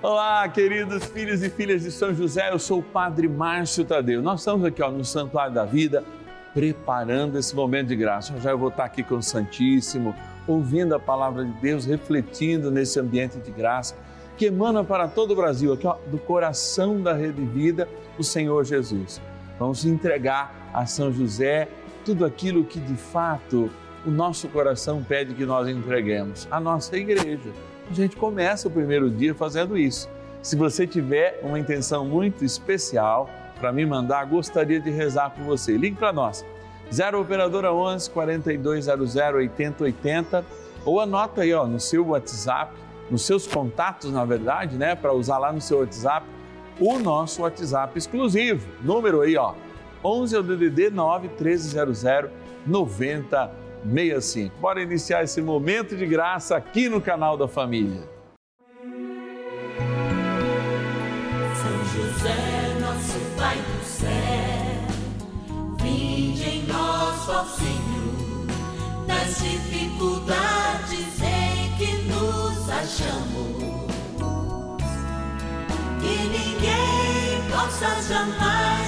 Olá, queridos filhos e filhas de São José, eu sou o Padre Márcio Tadeu. Nós estamos aqui ó, no Santuário da Vida, preparando esse momento de graça. Já eu vou estar aqui com o Santíssimo, ouvindo a palavra de Deus, refletindo nesse ambiente de graça que emana para todo o Brasil, aqui ó, do coração da Rede Vida, o Senhor Jesus. Vamos entregar a São José tudo aquilo que de fato o nosso coração pede que nós entreguemos, a nossa igreja a gente começa o primeiro dia fazendo isso. Se você tiver uma intenção muito especial para me mandar, gostaria de rezar por você. Ligue para nós. 0 operadora 11 4200 8080 ou anota aí ó, no seu WhatsApp, nos seus contatos, na verdade, né, para usar lá no seu WhatsApp, o nosso WhatsApp exclusivo. Número aí, ó, 11 é o DDD 9 1300 90 65. Bora iniciar esse momento de graça aqui no canal da família. São José, nosso Pai do céu, vinde em nós, ó Senhor, nas dificuldades em que nos achamos. Que ninguém possa jamais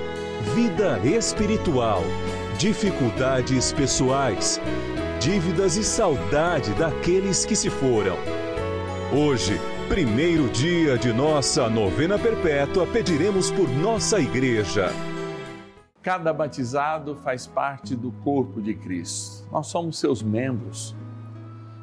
vida espiritual, dificuldades pessoais, dívidas e saudade daqueles que se foram. Hoje, primeiro dia de nossa novena perpétua, pediremos por nossa igreja. Cada batizado faz parte do corpo de Cristo. Nós somos seus membros.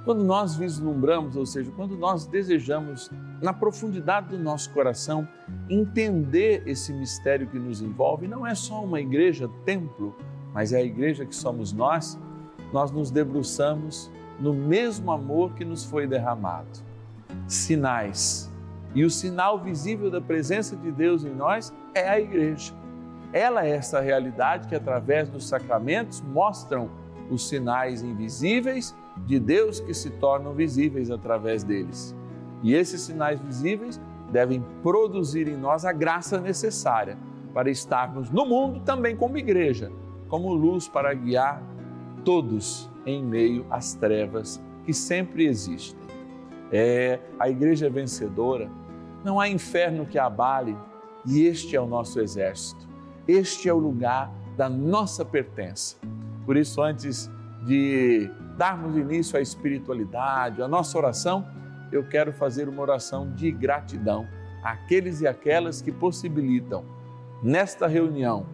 Quando nós vislumbramos, ou seja, quando nós desejamos, na profundidade do nosso coração, entender esse mistério que nos envolve, não é só uma igreja, templo, mas é a igreja que somos nós, nós nos debruçamos no mesmo amor que nos foi derramado. Sinais. E o sinal visível da presença de Deus em nós é a igreja. Ela é essa realidade que, através dos sacramentos, mostram os sinais invisíveis de Deus que se tornam visíveis através deles. E esses sinais visíveis devem produzir em nós a graça necessária para estarmos no mundo também como igreja, como luz para guiar todos em meio às trevas que sempre existem. É a igreja vencedora, não há inferno que abale, e este é o nosso exército. Este é o lugar da nossa pertença. Por isso, antes de darmos início à espiritualidade, à nossa oração, eu quero fazer uma oração de gratidão àqueles e aquelas que possibilitam nesta reunião,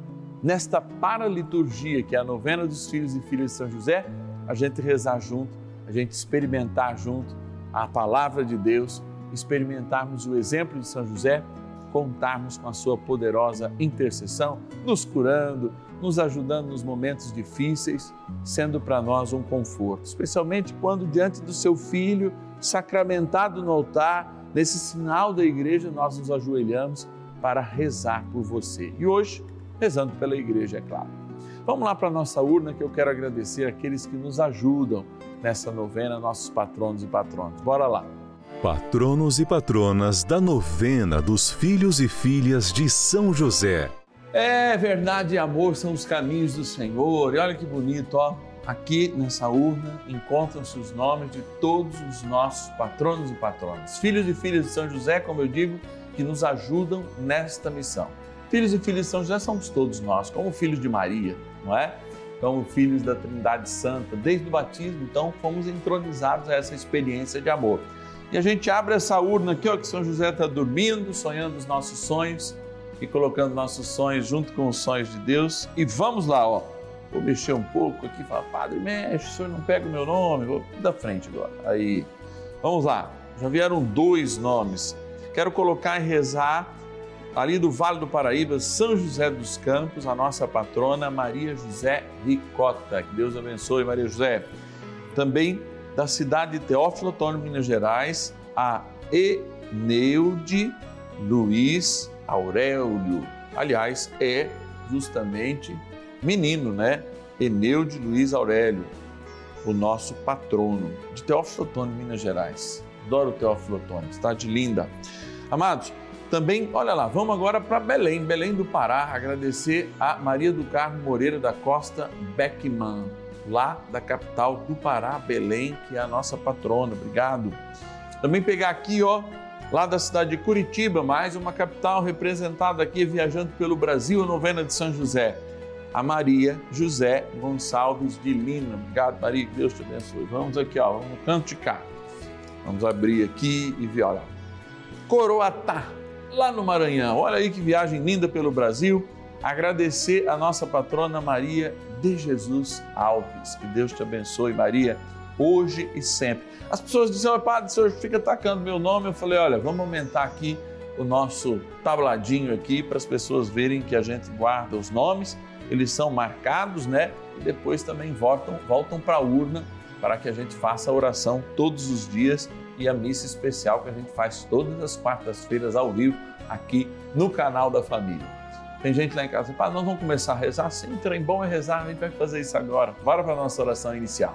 nesta paraliturgia que é a novena dos filhos e filhas de São José, a gente rezar junto, a gente experimentar junto a palavra de Deus, experimentarmos o exemplo de São José, contarmos com a sua poderosa intercessão, nos curando, nos ajudando nos momentos difíceis, sendo para nós um conforto, especialmente quando diante do seu filho sacramentado no altar, nesse sinal da igreja, nós nos ajoelhamos para rezar por você. E hoje, rezando pela igreja, é claro. Vamos lá para a nossa urna que eu quero agradecer aqueles que nos ajudam nessa novena, nossos patronos e patronas. Bora lá. Patronos e patronas da novena dos filhos e filhas de São José. É verdade e amor são os caminhos do Senhor. E olha que bonito, ó. Aqui nessa urna encontram-se os nomes de todos os nossos patronos e patronas, filhos e filhas de São José, como eu digo, que nos ajudam nesta missão. Filhos e filhas de São José somos todos nós, como filhos de Maria, não é? Como filhos da Trindade Santa, desde o batismo, então fomos entronizados a essa experiência de amor. E a gente abre essa urna aqui, ó, que São José está dormindo, sonhando os nossos sonhos e colocando nossos sonhos junto com os sonhos de Deus. E vamos lá, ó. Vou mexer um pouco aqui, falar, padre, mexe, o senhor não pega o meu nome, vou da frente agora. Aí, vamos lá. Já vieram dois nomes. Quero colocar e rezar ali do Vale do Paraíba, São José dos Campos, a nossa patrona Maria José Ricota. Que Deus abençoe, Maria José. Também da cidade de Teófilo Otônio, Minas Gerais, a Eneude Luiz Aurélio. Aliás, é justamente menino, né? Eneude Luiz Aurélio, o nosso patrono de Teófilo Otônio, Minas Gerais. Adoro Teófilo Otônio, está de linda. Amados, também, olha lá, vamos agora para Belém, Belém do Pará, agradecer a Maria do Carmo Moreira da Costa Beckman, lá da capital do Pará, Belém, que é a nossa patrona. Obrigado. Também pegar aqui, ó, lá da cidade de Curitiba, mais uma capital representada aqui viajando pelo Brasil, a novena de São José. A Maria José Gonçalves de Lima. Obrigado, Maria, que Deus te abençoe. Vamos aqui, ó, vamos no canto de cá. Vamos abrir aqui e ver, olha. Coroatá, lá no Maranhão. Olha aí que viagem linda pelo Brasil. Agradecer a nossa patrona Maria de Jesus Alves. Que Deus te abençoe, Maria, hoje e sempre. As pessoas dizem, oh, padre, o senhor fica atacando meu nome. Eu falei, olha, vamos aumentar aqui o nosso tabladinho aqui para as pessoas verem que a gente guarda os nomes, eles são marcados, né? E depois também voltam, voltam para a urna para que a gente faça a oração todos os dias e a missa especial que a gente faz todas as quartas-feiras ao vivo aqui no canal da família. Tem gente lá em casa, Pai, nós vamos começar a rezar? Sim, trem bom é rezar, a gente vai fazer isso agora. Bora para a nossa oração inicial.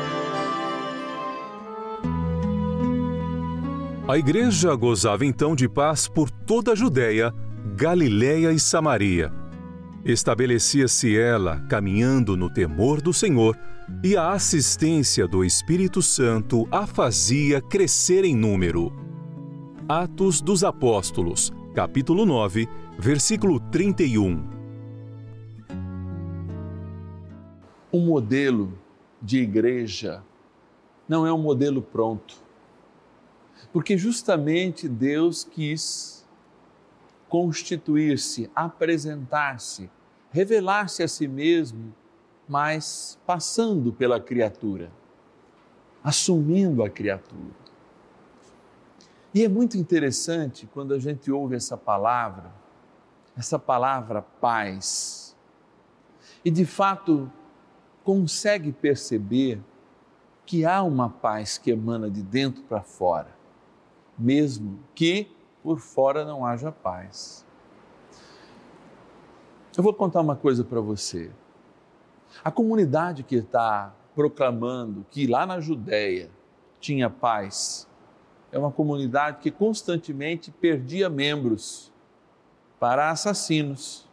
A igreja gozava então de paz por toda a Judéia, Galiléia e Samaria. Estabelecia-se ela caminhando no temor do Senhor, e a assistência do Espírito Santo a fazia crescer em número. Atos dos Apóstolos, capítulo 9, versículo 31. Um modelo de igreja não é um modelo pronto. Porque justamente Deus quis constituir-se, apresentar-se, revelar-se a si mesmo, mas passando pela criatura, assumindo a criatura. E é muito interessante quando a gente ouve essa palavra, essa palavra paz, e de fato consegue perceber que há uma paz que emana de dentro para fora, mesmo que por fora não haja paz. Eu vou contar uma coisa para você. A comunidade que está proclamando que lá na Judéia tinha paz é uma comunidade que constantemente perdia membros para assassinos,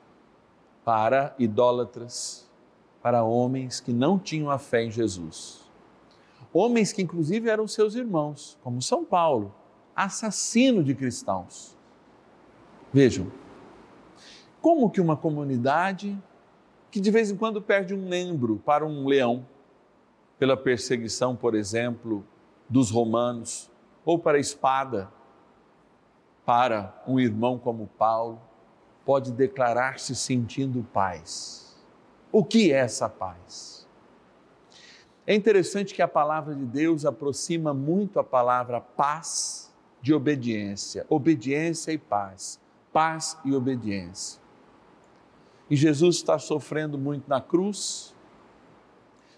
para idólatras, para homens que não tinham a fé em Jesus. Homens que, inclusive, eram seus irmãos, como São Paulo, assassino de cristãos. Vejam, como que uma comunidade que de vez em quando perde um membro para um leão, pela perseguição, por exemplo, dos romanos, ou para a espada, para um irmão como Paulo, pode declarar-se sentindo paz. O que é essa paz? É interessante que a palavra de Deus aproxima muito a palavra paz de obediência, obediência e paz, paz e obediência. E Jesus está sofrendo muito na cruz,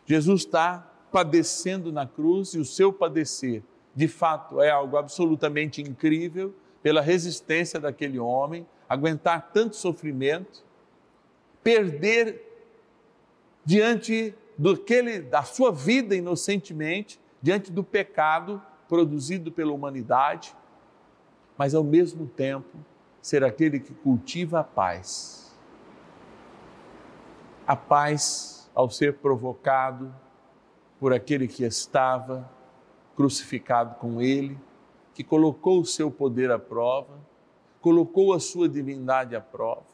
Jesus está padecendo na cruz e o seu padecer, de fato, é algo absolutamente incrível pela resistência daquele homem, aguentar tanto sofrimento, perder diante daquele, da sua vida inocentemente, diante do pecado produzido pela humanidade, mas ao mesmo tempo ser aquele que cultiva a paz. A paz ao ser provocado por aquele que estava crucificado com ele, que colocou o seu poder à prova, colocou a sua divindade à prova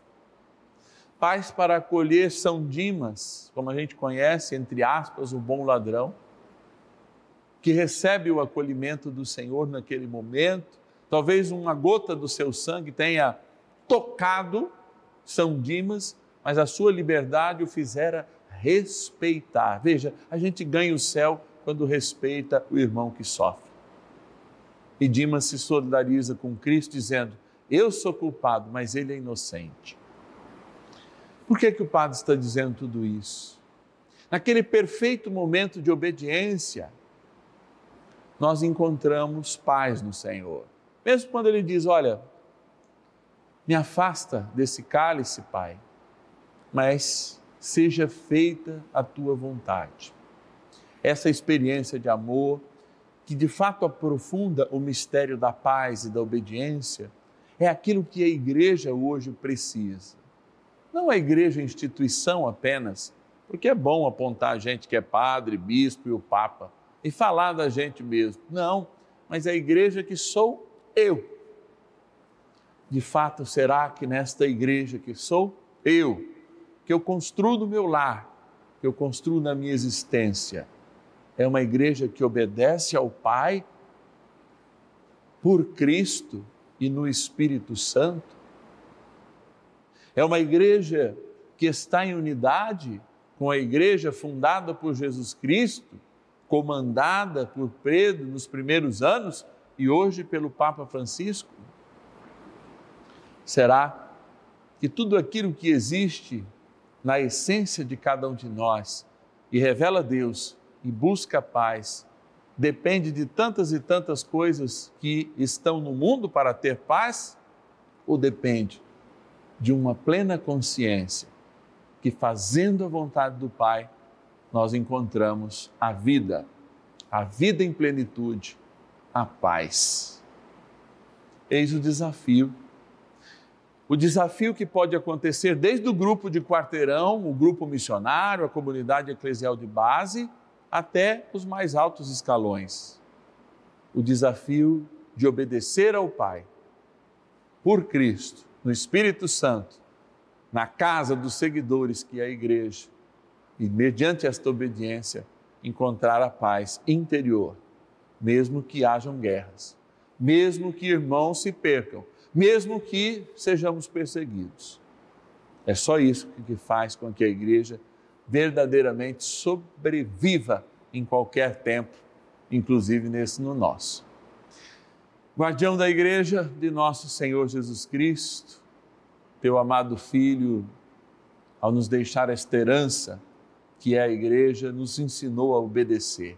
paz para acolher São Dimas, como a gente conhece, entre aspas, o bom ladrão, que recebe o acolhimento do Senhor naquele momento. Talvez uma gota do seu sangue tenha tocado São Dimas, mas a sua liberdade o fizera respeitar. Veja, a gente ganha o céu quando respeita o irmão que sofre. E Dimas se solidariza com Cristo, dizendo: Eu sou culpado, mas ele é inocente. Por que, que o padre está dizendo tudo isso? Naquele perfeito momento de obediência, nós encontramos paz no Senhor. Mesmo quando ele diz: Olha, me afasta desse cálice, Pai, mas seja feita a tua vontade. Essa experiência de amor, que de fato aprofunda o mistério da paz e da obediência, é aquilo que a igreja hoje precisa. Não a igreja instituição apenas, porque é bom apontar gente que é padre, bispo e o papa e falar da gente mesmo. Não, mas a igreja que sou eu. De fato, será que nesta igreja que sou eu, que eu construo no meu lar, que eu construo na minha existência, é uma igreja que obedece ao Pai por Cristo e no Espírito Santo? É uma igreja que está em unidade com a igreja fundada por Jesus Cristo, comandada por Pedro nos primeiros anos e hoje pelo Papa Francisco? Será que tudo aquilo que existe na essência de cada um de nós e revela Deus e busca paz depende de tantas e tantas coisas que estão no mundo para ter paz? Ou depende de uma plena consciência que, fazendo a vontade do Pai, nós encontramos a vida, a vida em plenitude, a paz. Eis o desafio. O desafio que pode acontecer desde o grupo de quarteirão, o grupo missionário, a comunidade eclesial de base, até os mais altos escalões. O desafio de obedecer ao Pai, por Cristo, no Espírito Santo, na casa dos seguidores que é a igreja, e mediante esta obediência encontrar a paz interior, mesmo que hajam guerras, mesmo que irmãos se percam, mesmo que sejamos perseguidos. É só isso que faz com que a igreja verdadeiramente sobreviva em qualquer tempo, inclusive nesse no nosso. Guardião da igreja de nosso Senhor Jesus Cristo, teu amado Filho, ao nos deixar esta herança que é a igreja, nos ensinou a obedecer.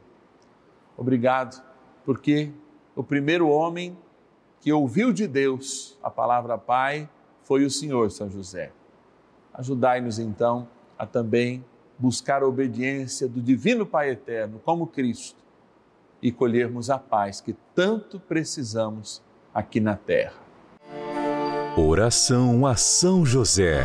Obrigado, porque o primeiro homem que ouviu de Deus a palavra Pai foi o Senhor São José. Ajudai-nos então a também buscar a obediência do Divino Pai Eterno, como Cristo, e colhermos a paz que tanto precisamos aqui na terra. Oração a São José.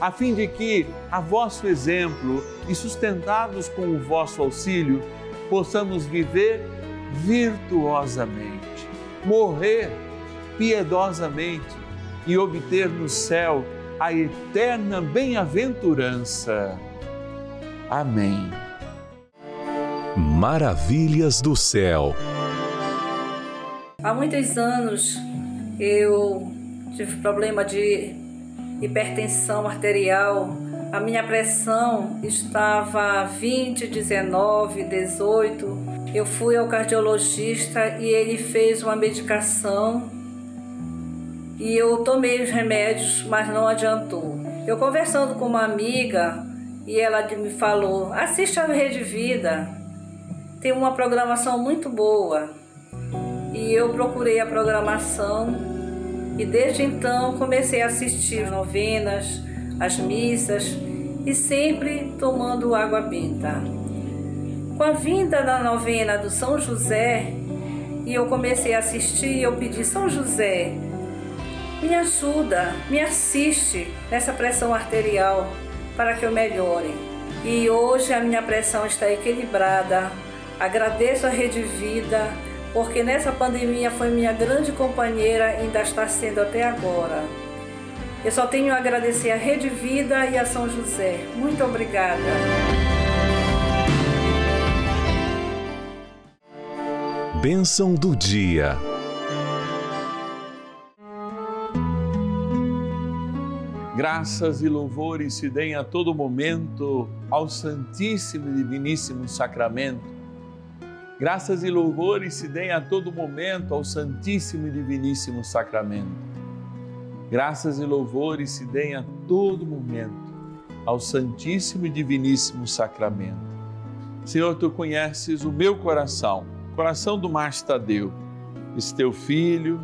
a fim de que, a vosso exemplo e sustentados com o vosso auxílio, possamos viver virtuosamente, morrer piedosamente e obter no céu a eterna bem-aventurança. Amém. Maravilhas do céu. Há muitos anos eu tive problema de hipertensão arterial, a minha pressão estava 20, 19, 18. Eu fui ao cardiologista e ele fez uma medicação e eu tomei os remédios, mas não adiantou. Eu conversando com uma amiga e ela me falou: assista a Rede Vida, tem uma programação muito boa. E eu procurei a programação e desde então comecei a assistir as novenas, as missas e sempre tomando água benta. Com a vinda da novena do São José, e eu comecei a assistir, eu pedi São José, me ajuda, me assiste nessa pressão arterial para que eu melhore. E hoje a minha pressão está equilibrada. Agradeço a Rede Vida porque nessa pandemia foi minha grande companheira e ainda está sendo até agora. Eu só tenho a agradecer a Rede Vida e a São José. Muito obrigada. Bênção do dia. Graças e louvores se deem a todo momento ao Santíssimo e Diviníssimo Sacramento Graças e louvores se deem a todo momento ao Santíssimo e Diviníssimo Sacramento. Graças e louvores se deem a todo momento ao Santíssimo e Diviníssimo Sacramento. Senhor, tu conheces o meu coração, coração do Márcio Tadeu, esse teu filho,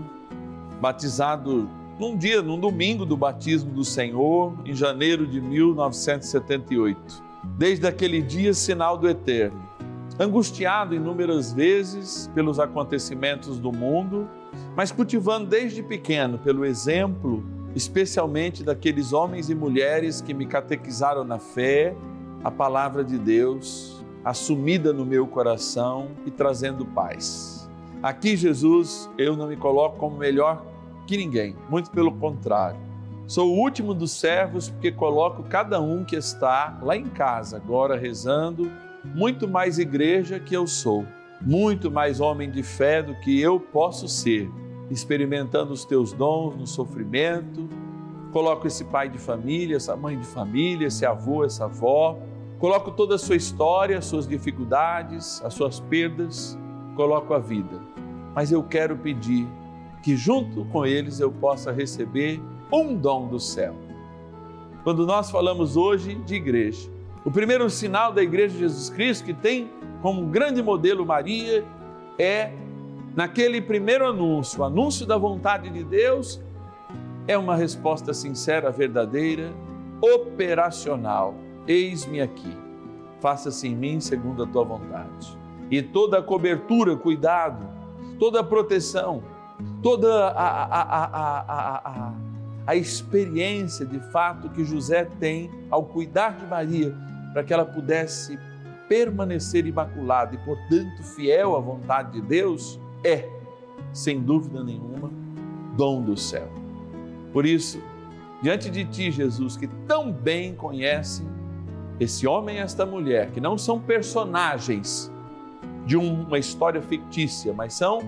batizado num dia, num domingo do batismo do Senhor, em janeiro de 1978. Desde aquele dia, sinal do eterno angustiado inúmeras vezes pelos acontecimentos do mundo, mas cultivando desde pequeno pelo exemplo, especialmente daqueles homens e mulheres que me catequizaram na fé, a palavra de Deus assumida no meu coração e trazendo paz. Aqui, Jesus, eu não me coloco como melhor que ninguém, muito pelo contrário. Sou o último dos servos porque coloco cada um que está lá em casa, agora rezando, muito mais igreja que eu sou, muito mais homem de fé do que eu posso ser, experimentando os teus dons no sofrimento. Coloco esse pai de família, essa mãe de família, esse avô, essa avó. Coloco toda a sua história, as suas dificuldades, as suas perdas, coloco a vida. Mas eu quero pedir que junto com eles eu possa receber um dom do céu. Quando nós falamos hoje de igreja, o primeiro sinal da igreja de Jesus Cristo, que tem como grande modelo Maria, é naquele primeiro anúncio, o anúncio da vontade de Deus, é uma resposta sincera, verdadeira, operacional. Eis-me aqui, faça-se em mim segundo a tua vontade. E toda a cobertura, cuidado, toda a proteção, toda a, a, a, a, experiência de fato que José tem ao cuidar de Maria, para que ela pudesse permanecer imaculada e, portanto, fiel à vontade de Deus, é, sem dúvida nenhuma, dom do céu. Por isso, diante de ti, Jesus, que tão bem conhece esse homem e esta mulher, que não são personagens de uma história fictícia, mas são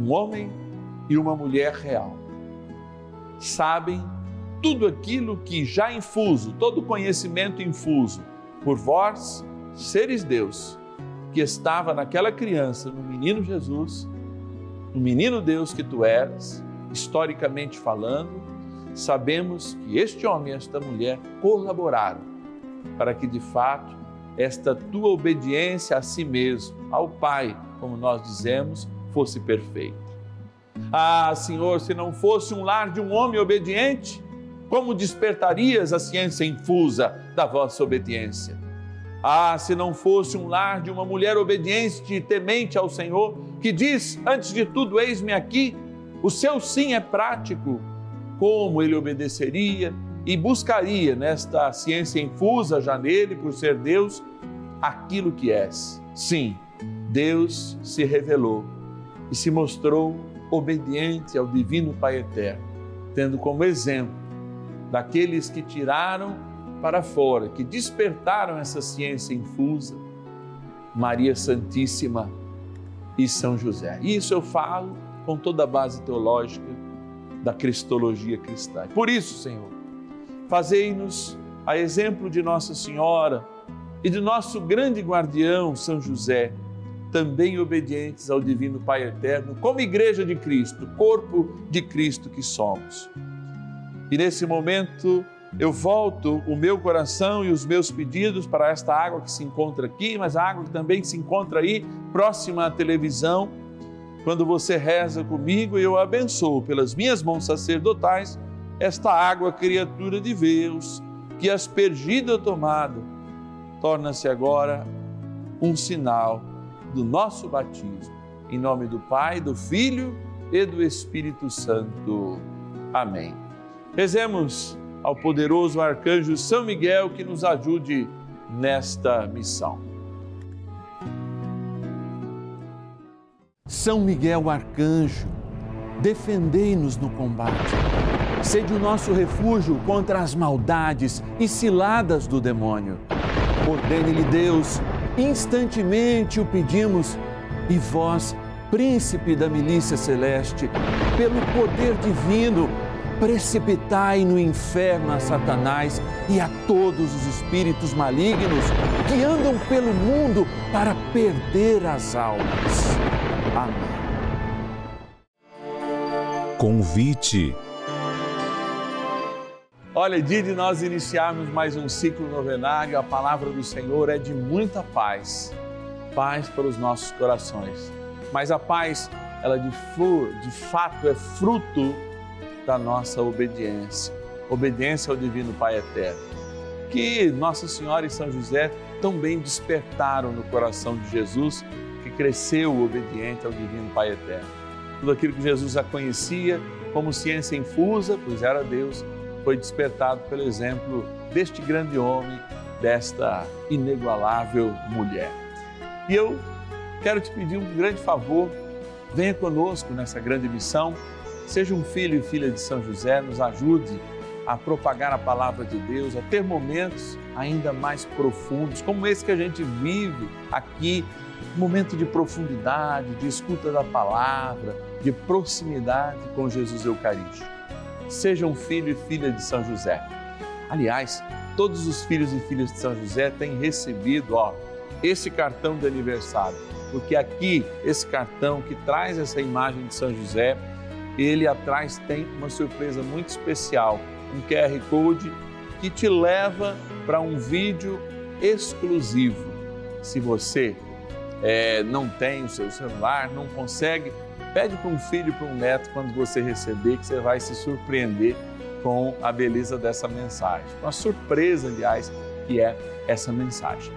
um homem e uma mulher real. Sabem tudo aquilo que já infuso, todo conhecimento infuso por vós, seres Deus, que estava naquela criança, no menino Jesus, no menino Deus que tu eras, historicamente falando, sabemos que este homem e esta mulher colaboraram para que de fato esta tua obediência a si mesmo, ao Pai, como nós dizemos, fosse perfeita. Ah, Senhor, se não fosse um lar de um homem obediente, como despertarias a ciência infusa da vossa obediência? Ah, se não fosse um lar de uma mulher obediente e temente ao Senhor, que diz, antes de tudo, eis-me aqui, o seu sim é prático, como ele obedeceria e buscaria nesta ciência infusa já nele, por ser Deus, aquilo que és. Sim, Deus se revelou e se mostrou obediente ao Divino Pai Eterno, tendo como exemplo daqueles que tiraram para fora, que despertaram essa ciência infusa, Maria Santíssima e São José. Isso eu falo com toda a base teológica da cristologia cristã. Por isso, Senhor, fazei-nos a exemplo de Nossa Senhora e de nosso grande guardião, São José, também obedientes ao Divino Pai Eterno, como Igreja de Cristo, corpo de Cristo que somos. E nesse momento, eu volto o meu coração e os meus pedidos para esta água que se encontra aqui, mas a água que também se encontra aí, próxima à televisão. Quando você reza comigo, eu abençoo pelas minhas mãos sacerdotais esta água, criatura de Deus, que aspergida tomada, torna-se agora um sinal do nosso batismo. Em nome do Pai, do Filho e do Espírito Santo. Amém. Rezemos ao poderoso arcanjo São Miguel que nos ajude nesta missão. São Miguel arcanjo, defendei-nos no combate. Sede o nosso refúgio contra as maldades e ciladas do demônio. Ordene-lhe Deus, instantemente o pedimos, e vós, príncipe da milícia celeste, pelo poder divino, precipitai no inferno a Satanás e a todos os espíritos malignos que andam pelo mundo para perder as almas. Amém. Convite. Olha, dia de nós iniciarmos mais um ciclo novenário, a palavra do Senhor é de muita paz, paz para os nossos corações. Mas a paz, ela de, de fato é fruto da nossa obediência, obediência ao Divino Pai Eterno. Que Nossa Senhora e São José tão bem despertaram no coração de Jesus, que cresceu obediente ao Divino Pai Eterno. Tudo aquilo que Jesus já conhecia como ciência infusa, pois era Deus, foi despertado pelo exemplo deste grande homem, desta inigualável mulher. E eu quero te pedir um grande favor, venha conosco nessa grande missão Seja um filho e filha de São José, nos ajude a propagar a palavra de Deus, a ter momentos ainda mais profundos, como esse que a gente vive aqui, momento de profundidade, de escuta da palavra, de proximidade com Jesus Eucarístico. Seja um filho e filha de São José. Aliás, todos os filhos e filhas de São José têm recebido, ó, esse cartão de aniversário, porque aqui esse cartão que traz essa imagem de São José, ele atrás tem uma surpresa muito especial, um QR Code que te leva para um vídeo exclusivo. Se você é, não tem o seu celular, não consegue, pede para um filho, para um neto, quando você receber, que você vai se surpreender com a beleza dessa mensagem. Uma surpresa, aliás, que é essa mensagem.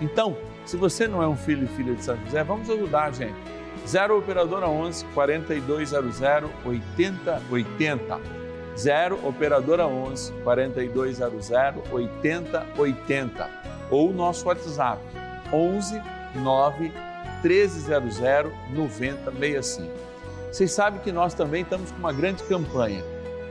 Então, se você não é um filho e filha de São José, vamos ajudar, gente. 0 Operadora 11 4200 8080. 0 Operadora 11 4200 8080. Ou nosso WhatsApp 11 9 1300 9065. Vocês sabem que nós também estamos com uma grande campanha.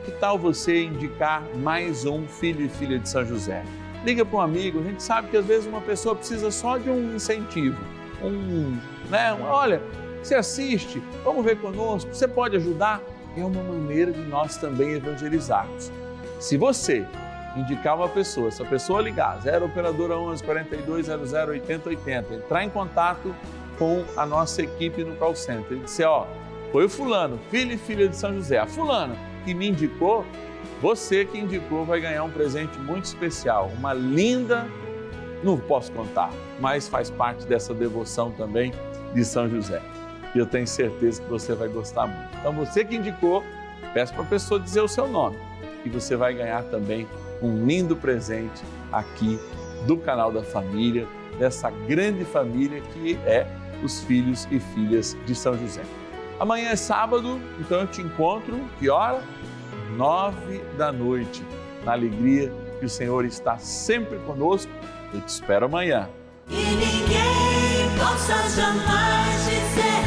Que tal você indicar mais um filho e filha de São José? liga para um amigo, a gente sabe que às vezes uma pessoa precisa só de um incentivo, um, né, olha, você assiste, vamos ver conosco, você pode ajudar? É uma maneira de nós também evangelizarmos. Se você indicar uma pessoa, se a pessoa ligar, 0 operadora 11 42 00 80 80, entrar em contato com a nossa equipe no call center e dizer, ó, foi o fulano, filho e filha de São José, a fulana que me indicou, você que indicou vai ganhar um presente muito especial, uma linda, não posso contar, mas faz parte dessa devoção também de São José. E eu tenho certeza que você vai gostar muito. Então você que indicou, peço para a pessoa dizer o seu nome e você vai ganhar também um lindo presente aqui do canal da família, dessa grande família que é os filhos e filhas de São José. Amanhã é sábado, então eu te encontro, que hora? nove da noite, na alegria que o Senhor está sempre conosco. Eu te espero amanhã. E ninguém possa jamais dizer